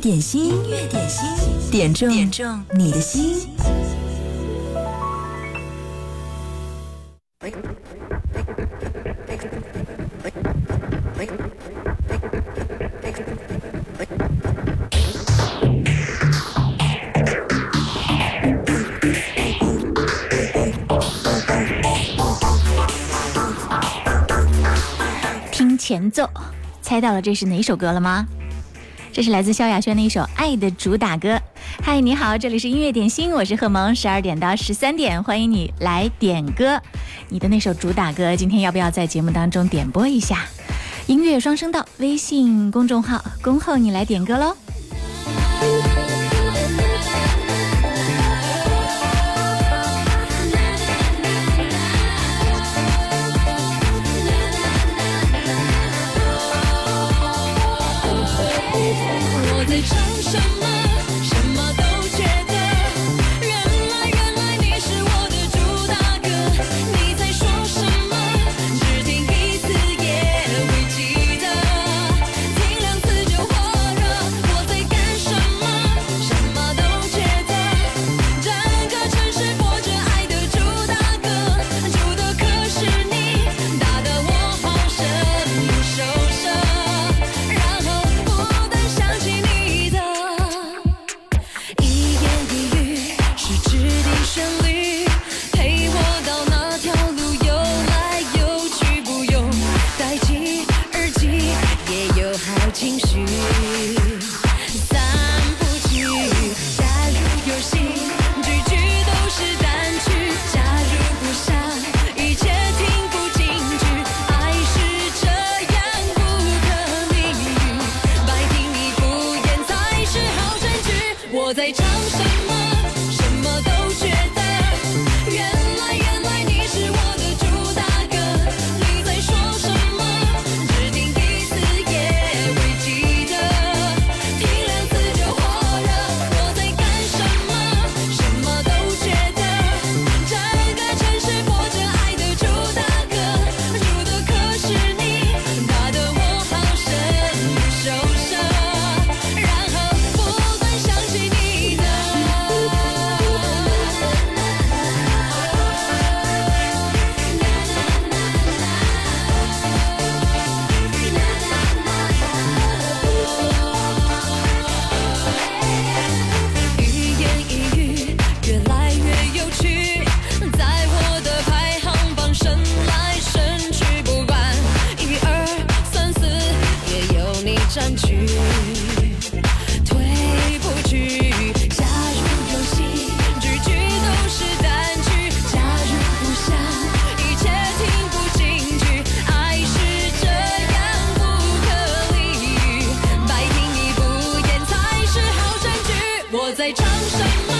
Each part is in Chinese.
点心，乐点心，点中点中你的心。听前奏，猜到了这是哪首歌了吗？这是来自萧亚轩的一首《爱的主打歌》。嗨，你好，这里是音乐点心，我是贺萌。十二点到十三点，欢迎你来点歌。你的那首主打歌，今天要不要在节目当中点播一下？音乐双声道微信公众号恭候你来点歌喽。Shut my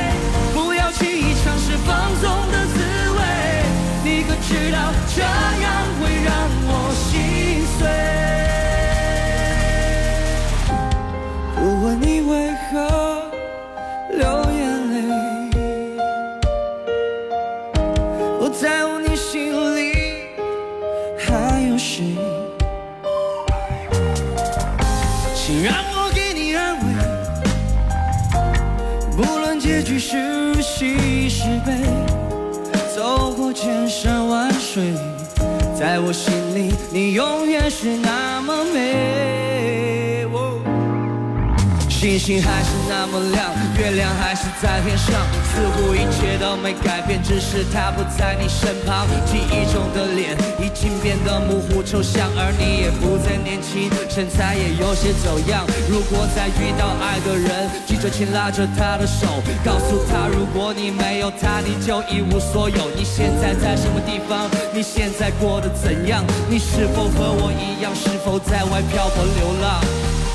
是放纵的滋味，你可知道这样会让我心碎？我问你为何？在我心里，你永远是那么美。星星还是那么亮，月亮还是在天上，似乎一切都没改变，只是他不在你身旁。记忆中的脸已经变得模糊抽象，而你也不再年轻，身材也有些走样。如果再遇到爱的人，记着牵拉着他的手，告诉他如果你没有他，你就一无所有。你现在在什么地方？你现在过得怎样？你是否和我一样？是否在外漂泊流浪？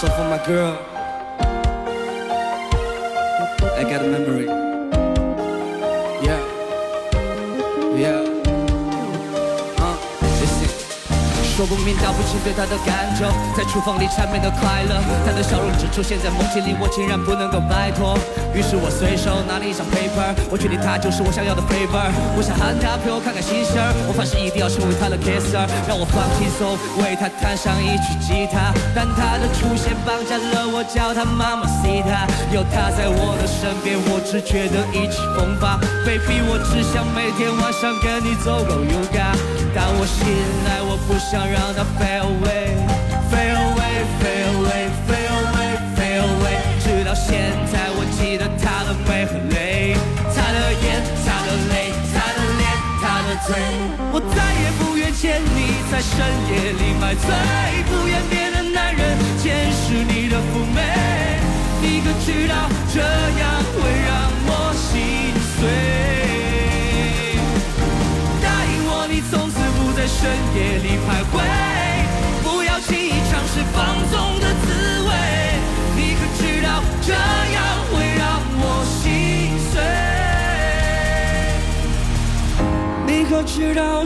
So for my girl, I got a memory. Yeah, yeah. 说不明道不清对她的感受，在厨房里缠绵的快乐，她的笑容只出现在梦境里，我竟然不能够摆脱。于是我随手拿了一张 paper，我确定他就是我想要的 paper。我想喊他陪我看看星星，我发誓一定要成为他的 kisser。让我放轻松，为他弹上一曲吉他。但他的出现绑架了我，叫他妈妈 sita。有他在我的身边，我只觉得意气风发。Baby，我只想每天晚上跟你做个 yoga。当我醒来，我不想让他 fade away。我再也不愿见你，在深夜里买醉，不愿别的男人见识你的妩媚。你可知道，这样会让我心碎？答应我，你从此不在深夜里徘徊，不要轻易尝试放纵的滋味。知道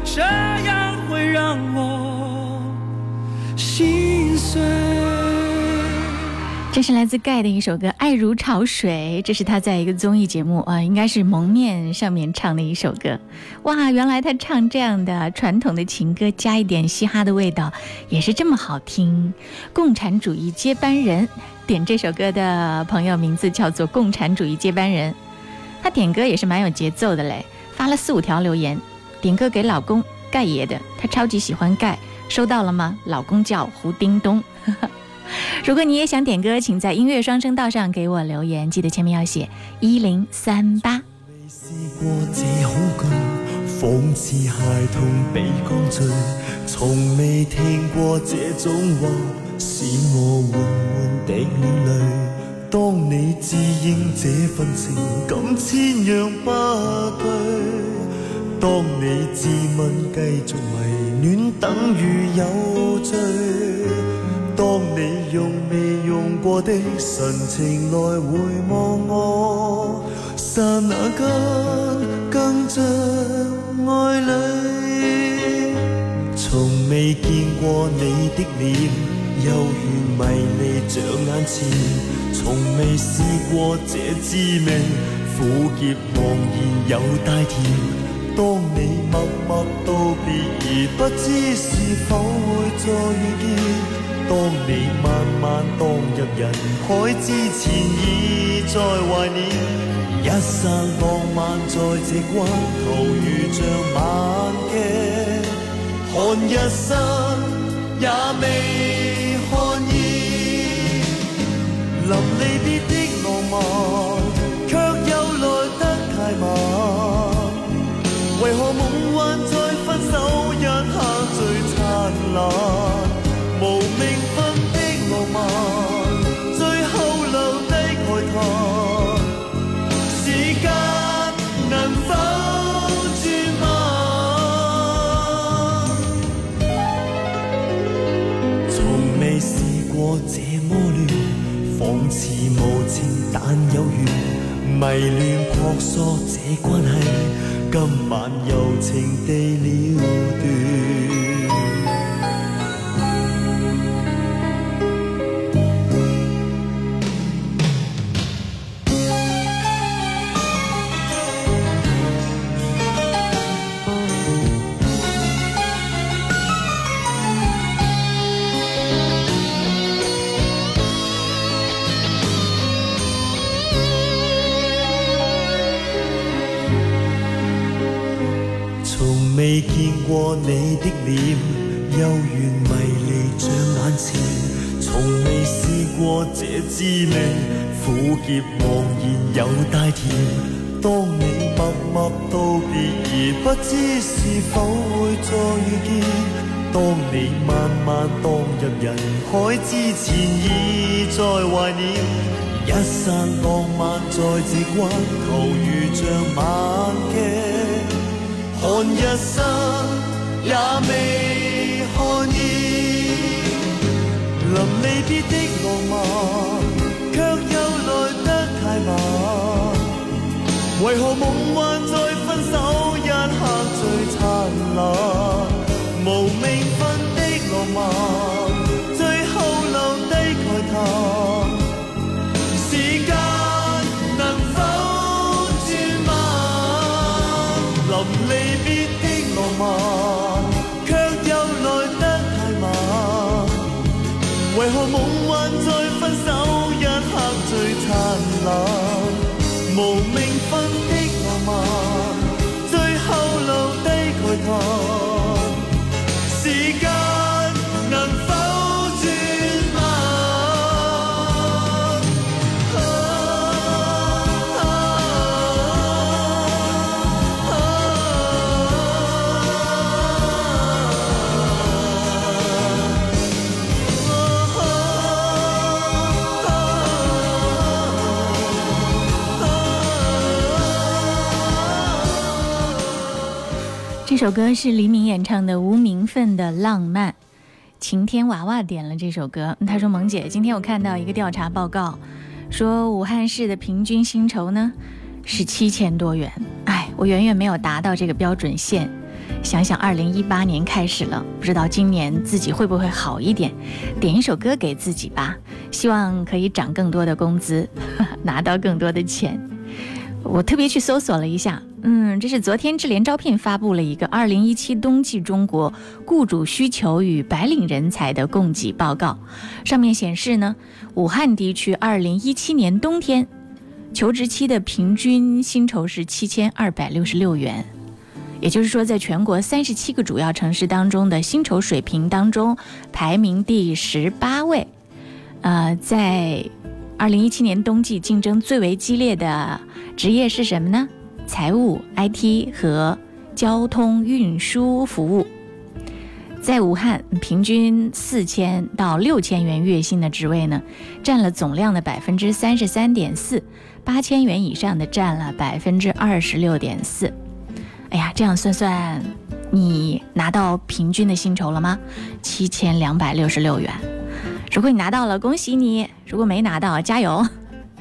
这是来自盖的一首歌《爱如潮水》，这是他在一个综艺节目啊，应该是蒙面上面唱的一首歌。哇，原来他唱这样的传统的情歌，加一点嘻哈的味道，也是这么好听。共产主义接班人，点这首歌的朋友名字叫做共产主义接班人，他点歌也是蛮有节奏的嘞，发了四五条留言。点歌给老公盖爷的，他超级喜欢盖，收到了吗？老公叫胡丁咚。如果你也想点歌，请在音乐双声道上给我留言，记得前面要写一零三八。试过这好歌，讽刺孩童被灌醉，从未听过这种话，使我缓缓的流泪。当你知应这份情感千样不对。当你自问继续迷恋等于有罪，当你用未用过的神情来回望我，刹那间更像爱侣。从未见过你的脸，犹如迷离像眼前，从未试过这滋味，苦涩茫然又带甜。当你默默道别，而不知是否会再见；当你慢慢荡入人海之前，已在怀念。一刹浪漫在这关头，如像晚境，看一生也未看厌。临离别的浪漫，却又来得太晚。无名份的浪漫，最后留低遗憾。时间能否转弯？从未试过这么乱，仿似无情但有缘，迷恋婆娑这关系，今晚柔情地了断。你的脸幽怨迷离，像眼前，从未试过这滋味，苦涩茫然有带甜。当你默默道别，而不知是否会再遇见。当你慢慢荡入人海之前，已在怀念。一刹浪漫在这关头，如像晚镜，看一生。也未看以，临离别的浪漫，却又来得太晚。为何梦幻在分手一刻最灿烂？为何梦幻在分手一刻最灿烂？无名份的浪漫，最后留低开叹。这首歌是黎明演唱的《无名份的浪漫》，晴天娃娃点了这首歌。他说：“萌姐，今天我看到一个调查报告，说武汉市的平均薪酬呢是七千多元。哎，我远远没有达到这个标准线。想想二零一八年开始了，不知道今年自己会不会好一点？点一首歌给自己吧，希望可以涨更多的工资，拿到更多的钱。我特别去搜索了一下。”嗯，这是昨天智联招聘发布了一个二零一七冬季中国雇主需求与白领人才的供给报告，上面显示呢，武汉地区二零一七年冬天求职期的平均薪酬是七千二百六十六元，也就是说，在全国三十七个主要城市当中的薪酬水平当中，排名第十八位。呃，在二零一七年冬季竞争最为激烈的职业是什么呢？财务、IT 和交通运输服务，在武汉平均四千到六千元月薪的职位呢，占了总量的百分之三十三点四；八千元以上的占了百分之二十六点四。哎呀，这样算算，你拿到平均的薪酬了吗？七千两百六十六元。如果你拿到了，恭喜你；如果没拿到，加油。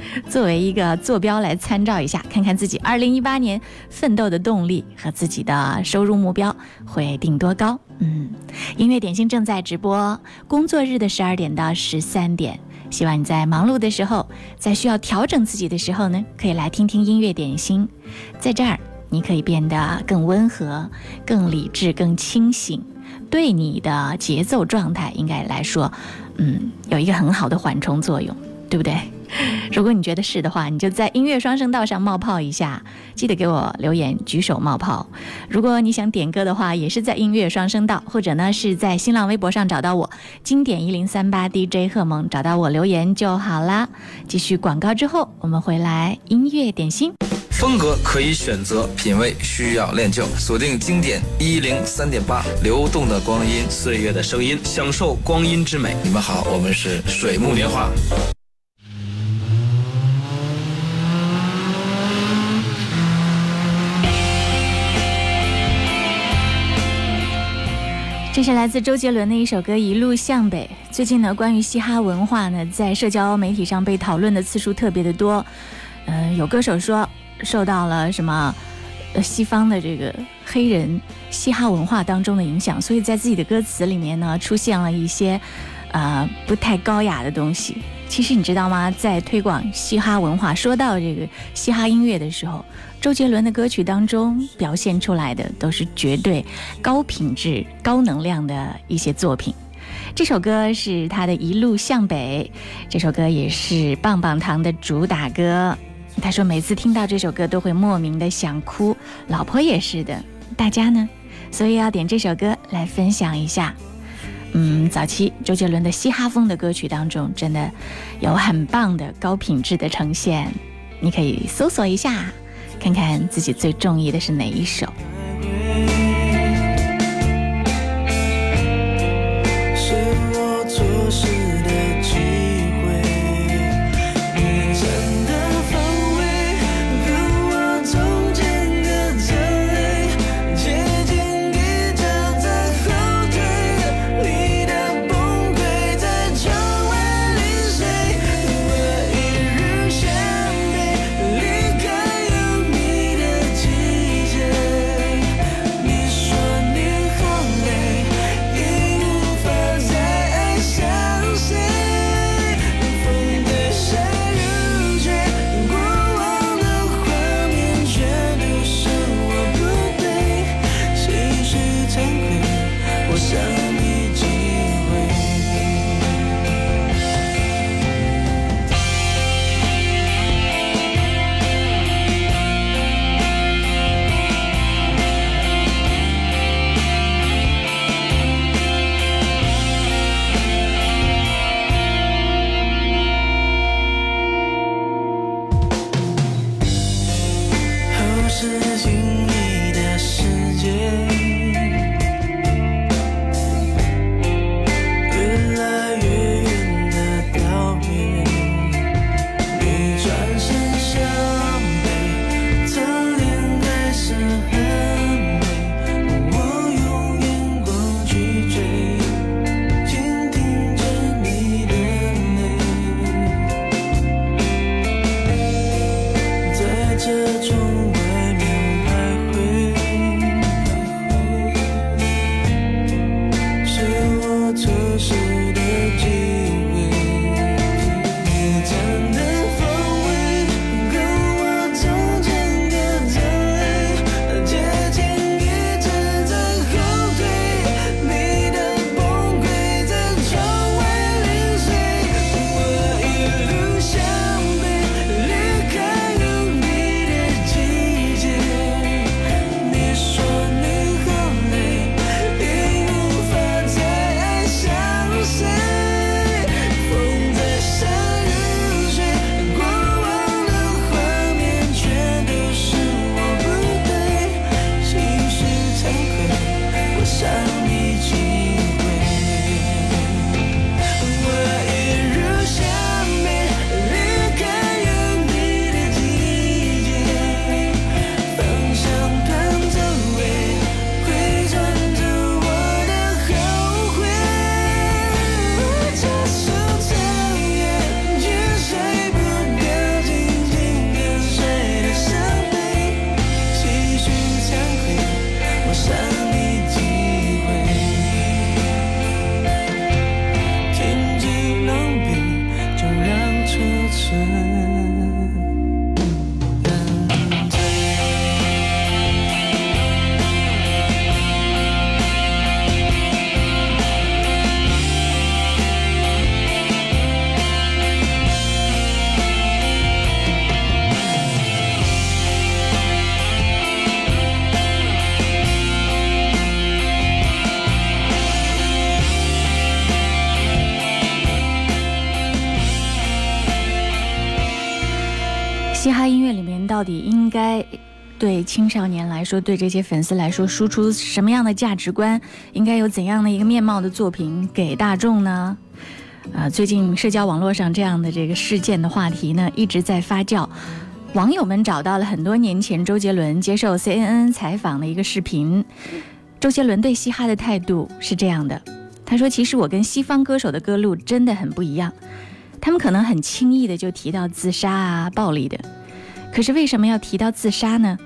作为一个坐标来参照一下，看看自己二零一八年奋斗的动力和自己的收入目标会定多高。嗯，音乐点心正在直播，工作日的十二点到十三点，希望你在忙碌的时候，在需要调整自己的时候呢，可以来听听音乐点心，在这儿你可以变得更温和、更理智、更清醒，对你的节奏状态应该来说，嗯，有一个很好的缓冲作用，对不对？如果你觉得是的话，你就在音乐双声道上冒泡一下，记得给我留言，举手冒泡。如果你想点歌的话，也是在音乐双声道，或者呢是在新浪微博上找到我，经典一零三八 DJ 贺萌，找到我留言就好啦。继续广告之后，我们回来音乐点心。风格可以选择，品味需要练就，锁定经典一零三点八，流动的光阴，岁月的声音，享受光阴之美。你们好，我们是水木年华。这是来自周杰伦的一首歌《一路向北》。最近呢，关于嘻哈文化呢，在社交媒体上被讨论的次数特别的多。嗯，有歌手说受到了什么西方的这个黑人嘻哈文化当中的影响，所以在自己的歌词里面呢，出现了一些呃不太高雅的东西。其实你知道吗？在推广嘻哈文化，说到这个嘻哈音乐的时候。周杰伦的歌曲当中表现出来的都是绝对高品质、高能量的一些作品。这首歌是他的一路向北，这首歌也是《棒棒糖》的主打歌。他说每次听到这首歌都会莫名的想哭，老婆也是的，大家呢？所以要点这首歌来分享一下。嗯，早期周杰伦的嘻哈风的歌曲当中，真的有很棒的高品质的呈现，你可以搜索一下。看看自己最中意的是哪一首。青少年来说，对这些粉丝来说，输出什么样的价值观，应该有怎样的一个面貌的作品给大众呢？啊，最近社交网络上这样的这个事件的话题呢，一直在发酵。网友们找到了很多年前周杰伦接受 CNN 采访的一个视频。周杰伦对嘻哈的态度是这样的，他说：“其实我跟西方歌手的歌路真的很不一样，他们可能很轻易的就提到自杀啊、暴力的。可是为什么要提到自杀呢？”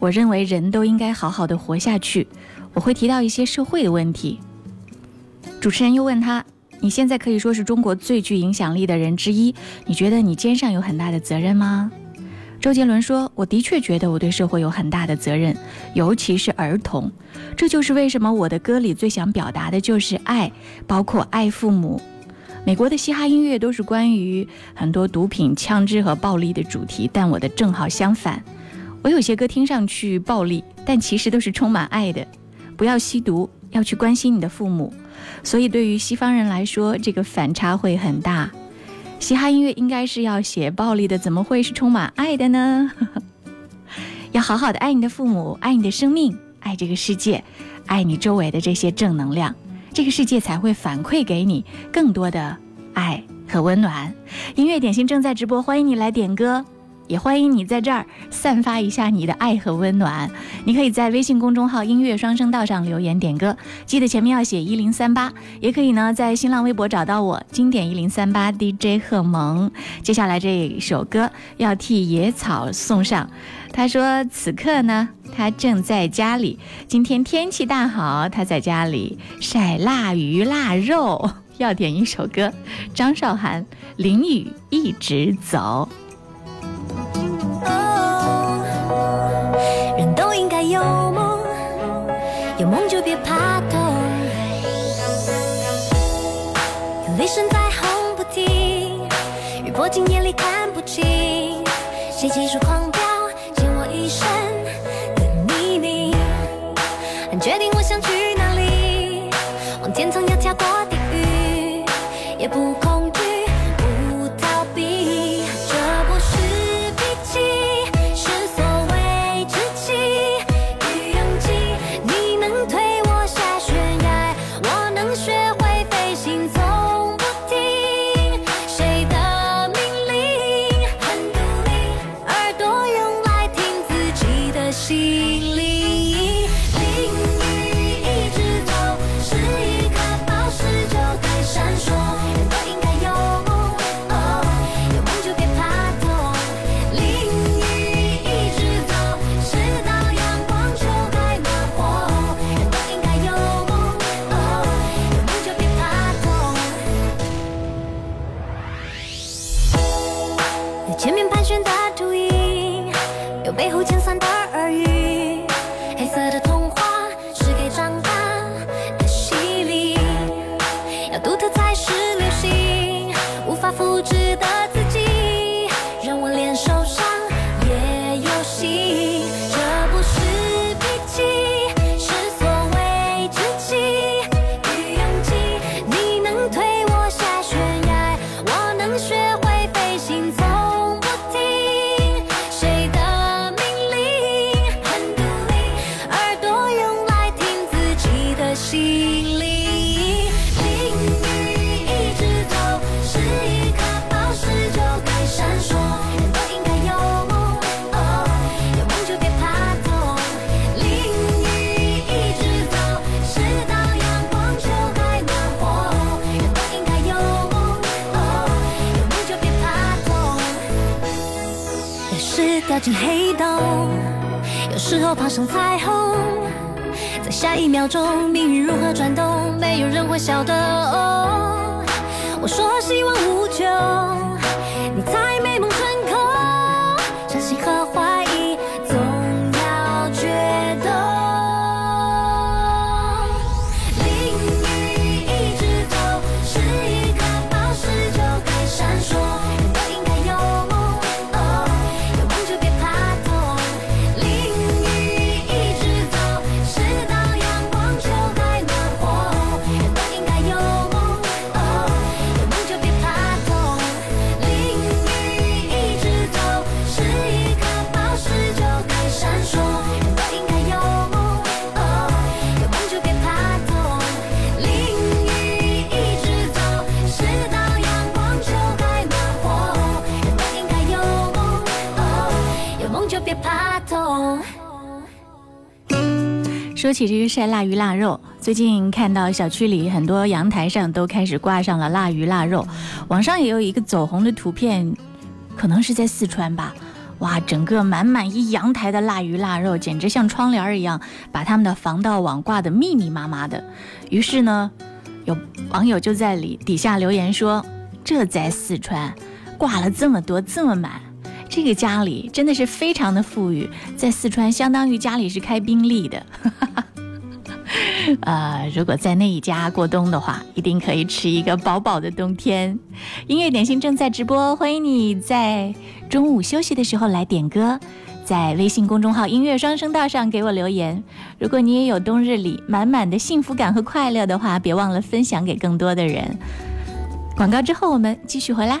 我认为人都应该好好的活下去。我会提到一些社会的问题。主持人又问他：“你现在可以说是中国最具影响力的人之一，你觉得你肩上有很大的责任吗？”周杰伦说：“我的确觉得我对社会有很大的责任，尤其是儿童。这就是为什么我的歌里最想表达的就是爱，包括爱父母。美国的嘻哈音乐都是关于很多毒品、枪支和暴力的主题，但我的正好相反。”我有些歌听上去暴力，但其实都是充满爱的。不要吸毒，要去关心你的父母。所以对于西方人来说，这个反差会很大。嘻哈音乐应该是要写暴力的，怎么会是充满爱的呢？要好好的爱你的父母，爱你的生命，爱这个世界，爱你周围的这些正能量，这个世界才会反馈给你更多的爱和温暖。音乐点心正在直播，欢迎你来点歌。也欢迎你在这儿散发一下你的爱和温暖。你可以在微信公众号“音乐双声道”上留言点歌，记得前面要写一零三八。也可以呢，在新浪微博找到我，经典一零三八 DJ 贺萌。接下来这首歌要替野草送上。他说此刻呢，他正在家里。今天天气大好，他在家里晒腊鱼腊肉。要点一首歌，张韶涵《淋雨一直走》。人都应该有梦，有梦就别怕痛。有雷声在轰不停，雨泼进眼里看不清，谁结束狂？这个晒腊鱼腊肉，最近看到小区里很多阳台上都开始挂上了腊鱼腊肉，网上也有一个走红的图片，可能是在四川吧。哇，整个满满一阳台的腊鱼腊肉，简直像窗帘一样，把他们的防盗网挂得密密麻麻的。于是呢，有网友就在里底下留言说：“这在四川挂了这么多这么满，这个家里真的是非常的富裕，在四川相当于家里是开宾利的。”哈哈哈。呃，如果在那一家过冬的话，一定可以吃一个饱饱的冬天。音乐点心正在直播，欢迎你在中午休息的时候来点歌，在微信公众号“音乐双声道”上给我留言。如果你也有冬日里满满的幸福感和快乐的话，别忘了分享给更多的人。广告之后我们继续回来。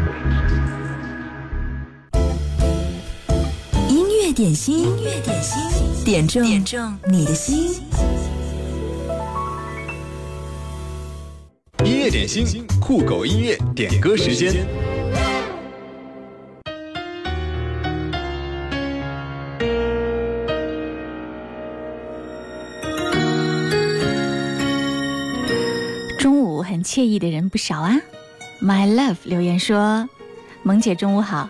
点心，音乐点心，点中点中你的心。音乐点心，酷狗音乐点歌时间。中午很惬意的人不少啊，My Love 留言说：“萌姐中午好。”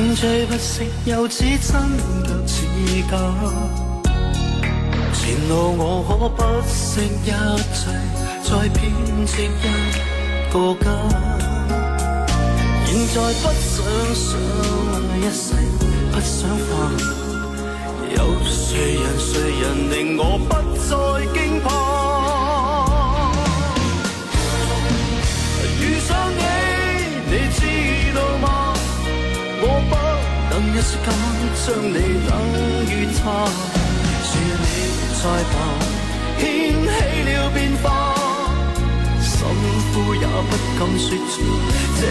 风吹不息，又似真却似假。前路我可不惜一切，再编织一个家。现在不想想，一世不想花。有谁人，谁人令我不再？一间将你等於他，是你在旁掀起了變化，心苦也不敢说出這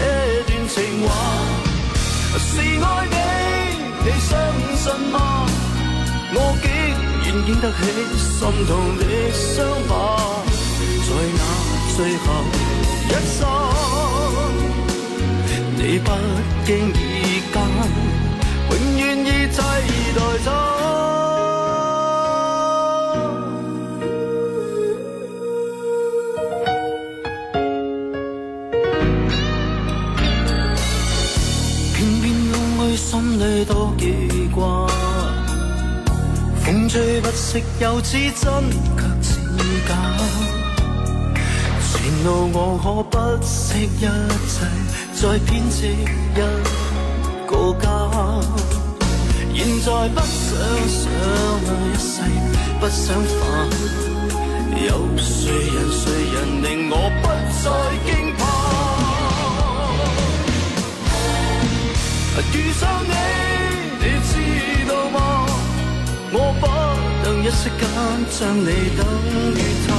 段情話。是愛你，你相信嗎？我竟然经得起心痛的伤疤，在那最後一刹，你不经意间。永远以挚待走，偏偏空虚心里多记挂。风吹不息，又似真却似假。前路我可不惜一切，再编织一个家。现在不想想一世，不想烦。有谁人，谁人令我不再惊怕？遇上你，你知道吗？我不能一息间将你等于他，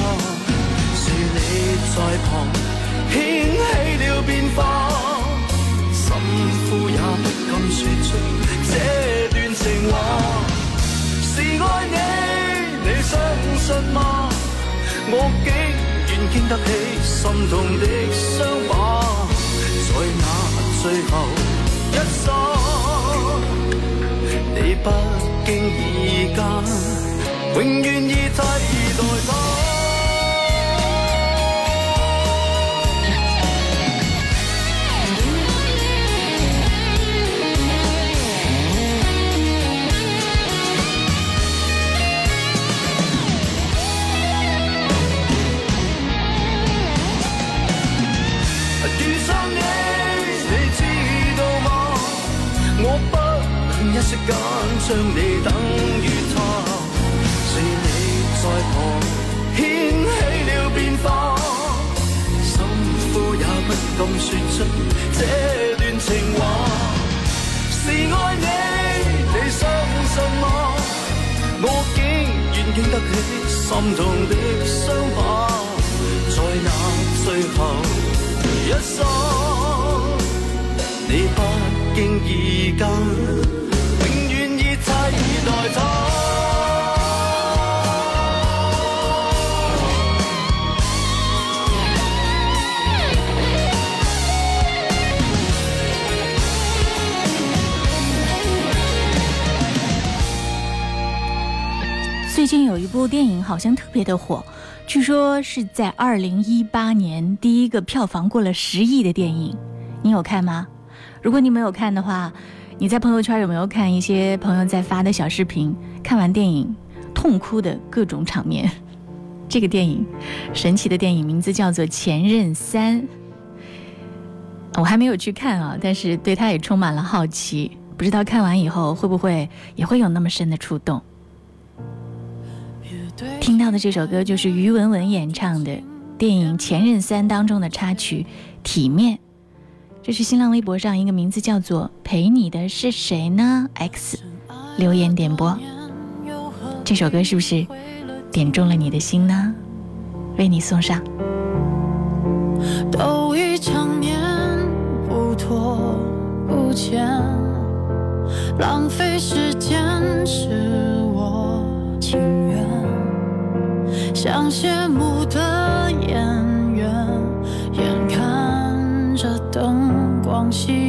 是你在旁轻。吗？我竟然经得起心痛的伤疤，在那最后一刹，你不经意间，永远已替代他。瞬间将你等於他，是你在旁牵起了变化，心苦也不敢说出这段情话。是爱你，你相信吗？我竟然经得起心痛的伤疤，在那最后一刹，你不经意间。最近有一部电影好像特别的火，据说是在二零一八年第一个票房过了十亿的电影，你有看吗？如果你没有看的话。你在朋友圈有没有看一些朋友在发的小视频？看完电影，痛哭的各种场面。这个电影，神奇的电影，名字叫做《前任三》。我还没有去看啊，但是对他也充满了好奇，不知道看完以后会不会也会有那么深的触动。听到的这首歌就是于文文演唱的电影《前任三》当中的插曲《体面》。这是新浪微博上一个名字叫做陪你的是谁呢 x 留言点播这首歌是不是点中了你的心呢为你送上都已成年不拖不欠浪费时间是我情愿像谢幕的演息。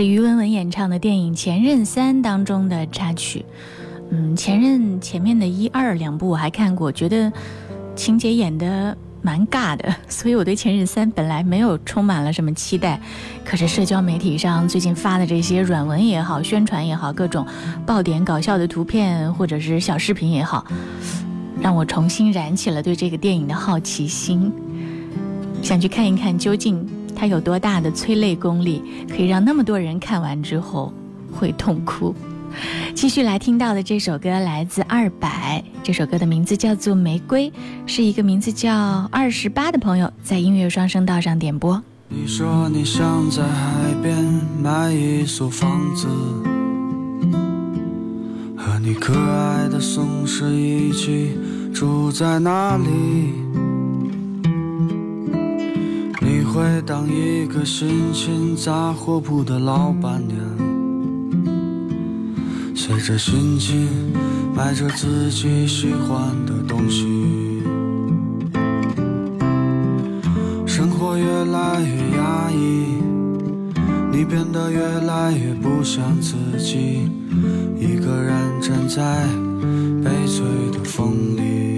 是于文文演唱的电影《前任三》当中的插曲。嗯，《前任》前面的一二两部我还看过，觉得情节演得蛮尬的，所以我对《前任三》本来没有充满了什么期待。可是社交媒体上最近发的这些软文也好，宣传也好，各种爆点搞笑的图片或者是小视频也好，让我重新燃起了对这个电影的好奇心，想去看一看究竟。它有多大的催泪功力，可以让那么多人看完之后会痛哭？继续来听到的这首歌来自二百，这首歌的名字叫做《玫瑰》，是一个名字叫二十八的朋友在音乐双声道上点播。你说你想在海边买一所房子，和你可爱的松狮一起住在那里？会当一个心情杂货铺的老板娘，随着心情卖着自己喜欢的东西。生活越来越压抑，你变得越来越不像自己，一个人站在悲催的风里。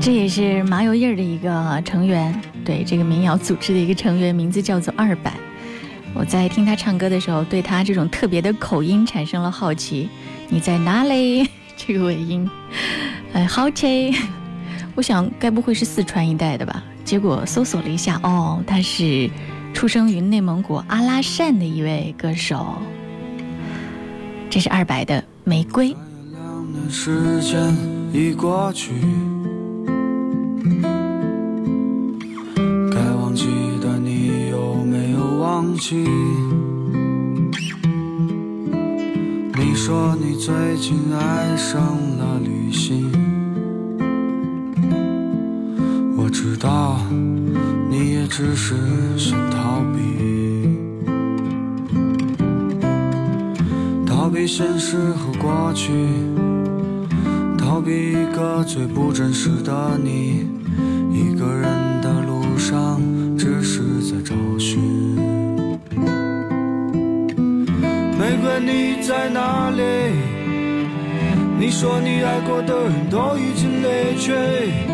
这也是麻油儿的一个成员，对这个民谣组织的一个成员，名字叫做二百。我在听他唱歌的时候，对他这种特别的口音产生了好奇。你在哪里？这个尾音，哎，好奇，我想该不会是四川一带的吧？结果搜索了一下，哦，他是出生于内蒙古阿拉善的一位歌手。这是二白的《玫瑰》。时间已过去。该忘记的，你有没有忘记？你说你最近爱上了旅行。知道，你也只是想逃避，逃避现实和过去，逃避一个最不真实的你。一个人的路上，只是在找寻。玫瑰，你在哪里？你说你爱过的人都已经离去。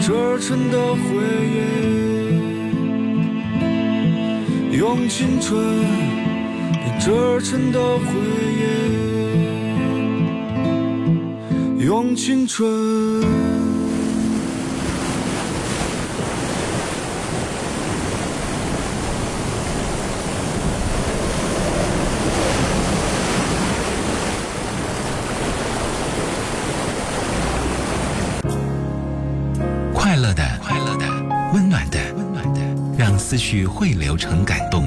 折成的回忆，用青春；折成的回忆，用青春。思绪汇流成感动，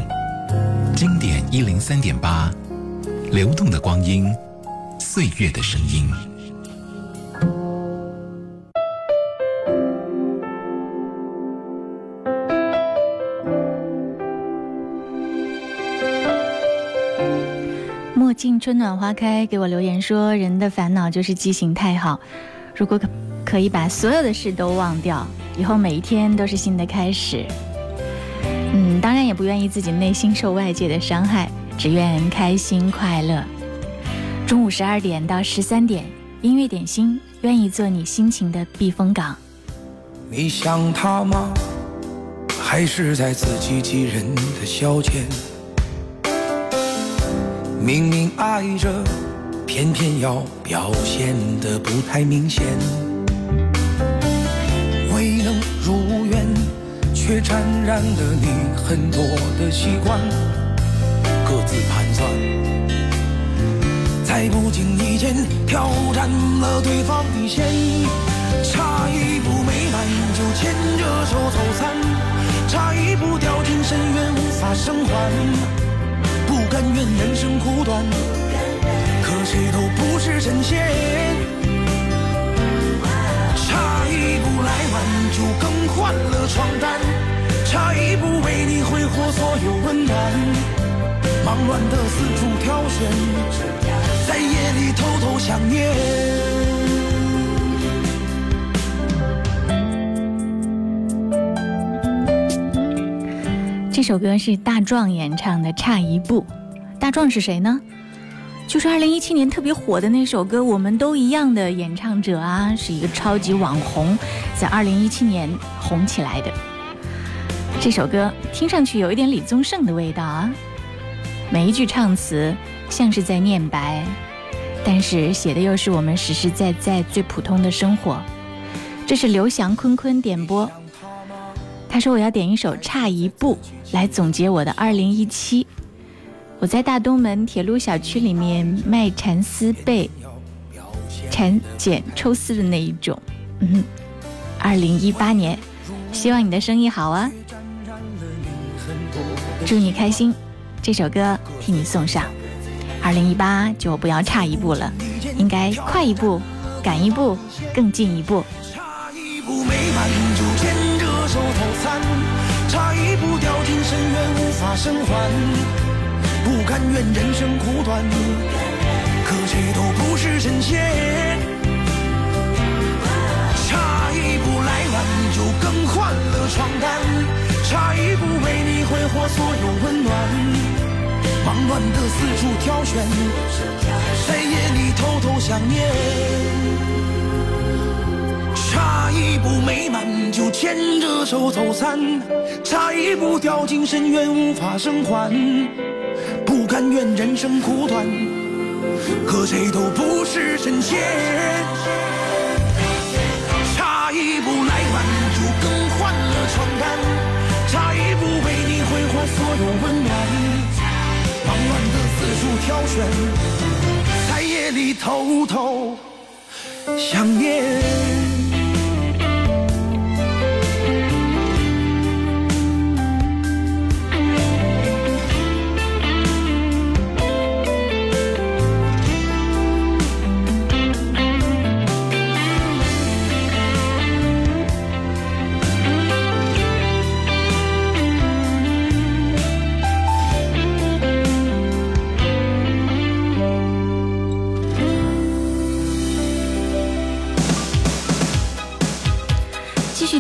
经典一零三点八，流动的光阴，岁月的声音。墨镜春暖花开给我留言说：“人的烦恼就是记性太好。如果可可以把所有的事都忘掉，以后每一天都是新的开始。”当然也不愿意自己内心受外界的伤害，只愿开心快乐。中午十二点到十三点，音乐点心愿意做你心情的避风港。你想他吗？还是在自欺欺人的消遣？明明爱着，偏偏要表现得不太明显。却沾染了你很多的习惯，各自盘算，在不经意间挑战了对方底线，差一步美满就牵着手走散，差一步掉进深渊无法生还，不甘愿人生苦短，可谁都不是神仙。不来晚就更换了床单，差一步为你挥霍所有温暖，忙乱的四处挑选，在夜里偷偷想念。这首歌是大壮演唱的《差一步》，大壮是谁呢？就是二零一七年特别火的那首歌《我们都一样》的演唱者啊，是一个超级网红，在二零一七年红起来的。这首歌听上去有一点李宗盛的味道啊，每一句唱词像是在念白，但是写的又是我们实实在在最普通的生活。这是刘翔坤坤点播，他说我要点一首《差一步》来总结我的二零一七。我在大东门铁路小区里面卖蚕丝被，蚕茧抽丝的那一种。嗯，二零一八年，希望你的生意好啊！祝你开心，这首歌替你送上。二零一八就不要差一步了，应该快一步，赶一步，更进一步。差一步没满足，牵着手走散；差一步掉进深渊，无法生还。不甘愿人生苦短，可谁都不是神仙。差一步来晚就更换了床单，差一步为你挥霍所有温暖，忙乱的四处挑选，在夜里偷偷想念。差一步美满就牵着手走散，差一步掉进深渊无法生还。但愿人生苦短，可谁都不是神仙。差一步来晚就更换了床单，差一步为你挥霍所有温暖，忙乱的四处挑选，在夜里偷偷想念。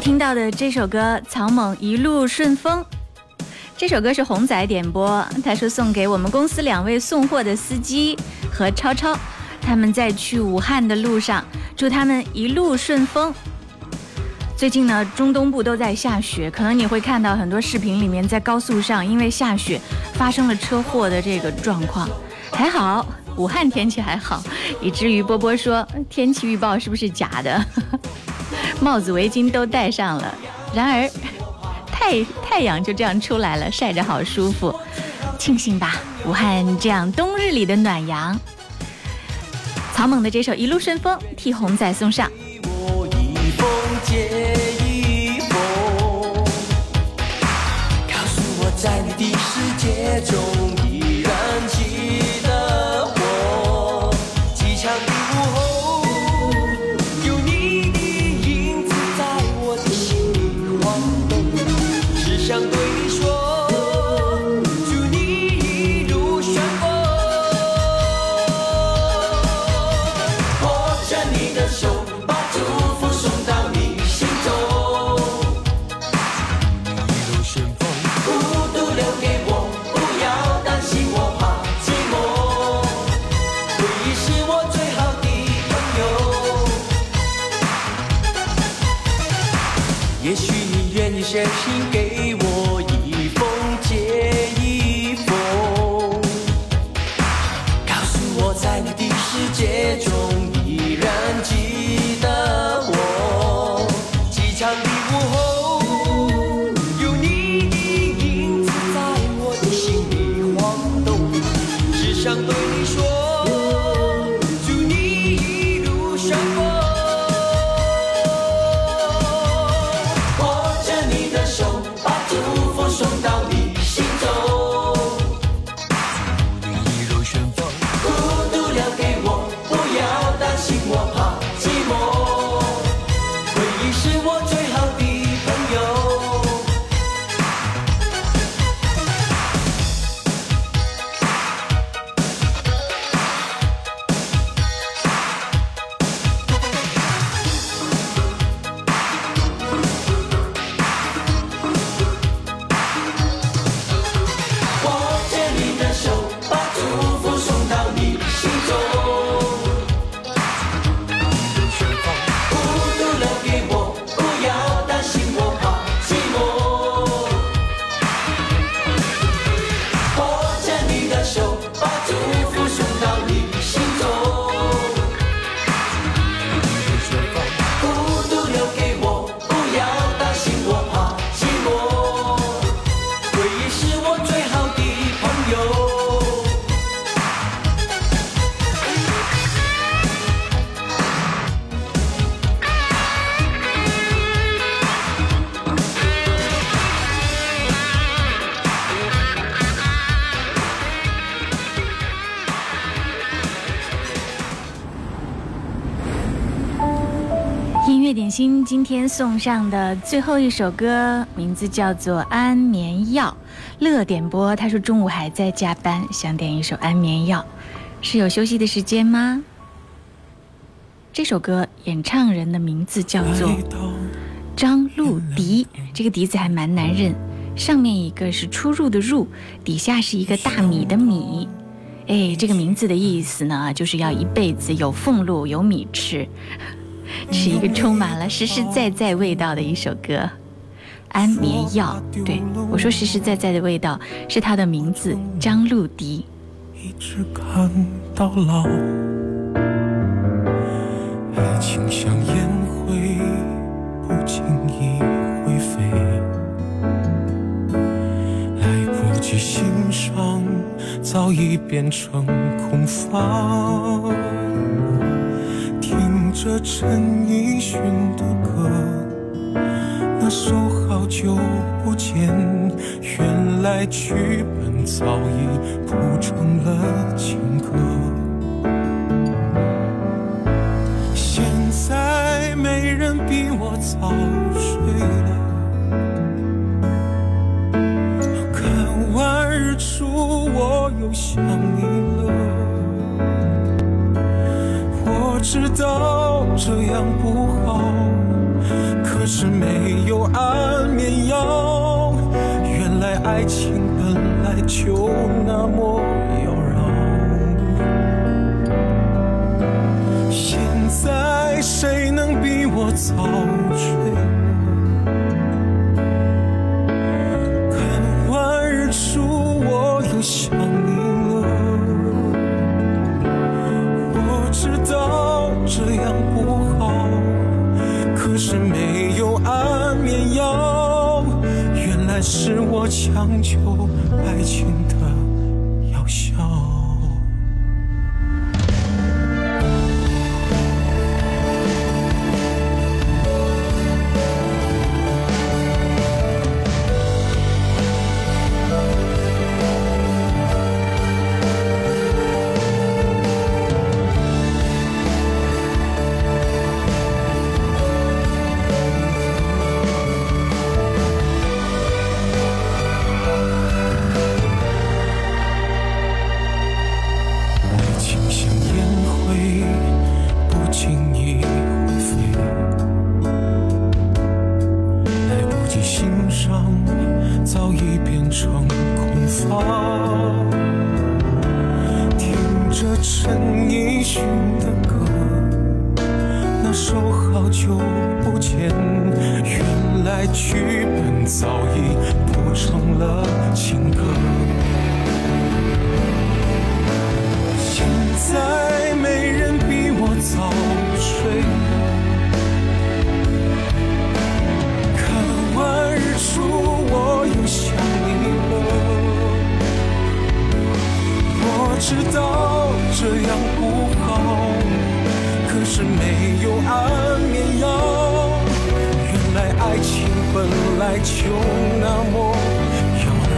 听到的这首歌《草蜢一路顺风》，这首歌是红仔点播，他说送给我们公司两位送货的司机和超超，他们在去武汉的路上，祝他们一路顺风。最近呢，中东部都在下雪，可能你会看到很多视频里面在高速上因为下雪发生了车祸的这个状况。还好，武汉天气还好，以至于波波说天气预报是不是假的？帽子、围巾都戴上了，然而，太太阳就这样出来了，晒着好舒服，庆幸吧，武汉这样冬日里的暖阳。草蜢的这首《一路顺风》替红仔送上。shit 今天送上的最后一首歌，名字叫做《安眠药》。乐点播，他说中午还在加班，想点一首安眠药。是有休息的时间吗？这首歌演唱人的名字叫做张露笛。这个笛子还蛮难认，上面一个是出入的入，底下是一个大米的米。哎，这个名字的意思呢，就是要一辈子有俸禄，有米吃。是一个充满了实实在在味道的一首歌安眠药对我说实实在在的味道是他的名字张露迪一直看到老爱情像烟灰不经意会飞来不及欣赏早已变成空房着陈奕迅的歌，那首好久不见，原来剧本早已铺成了情歌。现在没人比我早睡了，看完日出我又想你了，我知道。这样不好，可是没有安眠药。原来爱情本来就那么妖娆，现在谁能比我早睡？是没有安眠药，原来爱情本来就那么妖娆。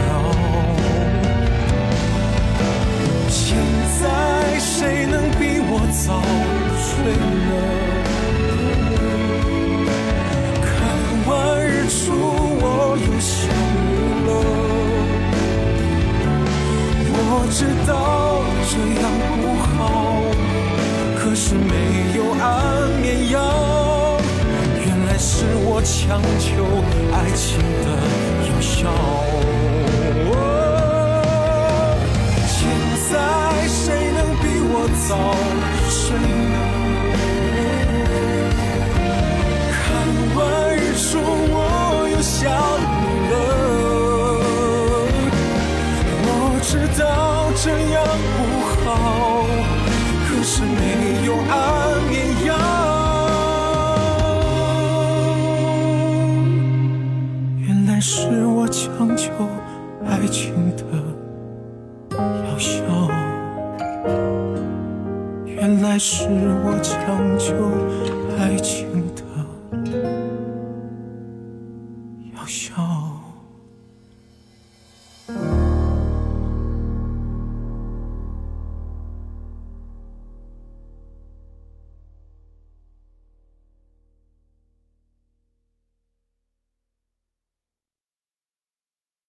现在谁能比我早睡呢？看完日出我又想你了。我知道这样不好，可是没。安眠药。原来是我强求爱情的有效。现在谁能比我早睡看完日出，我又想你了。我知道这样不好，可是没有爱。爱情的药效，原来是我强求。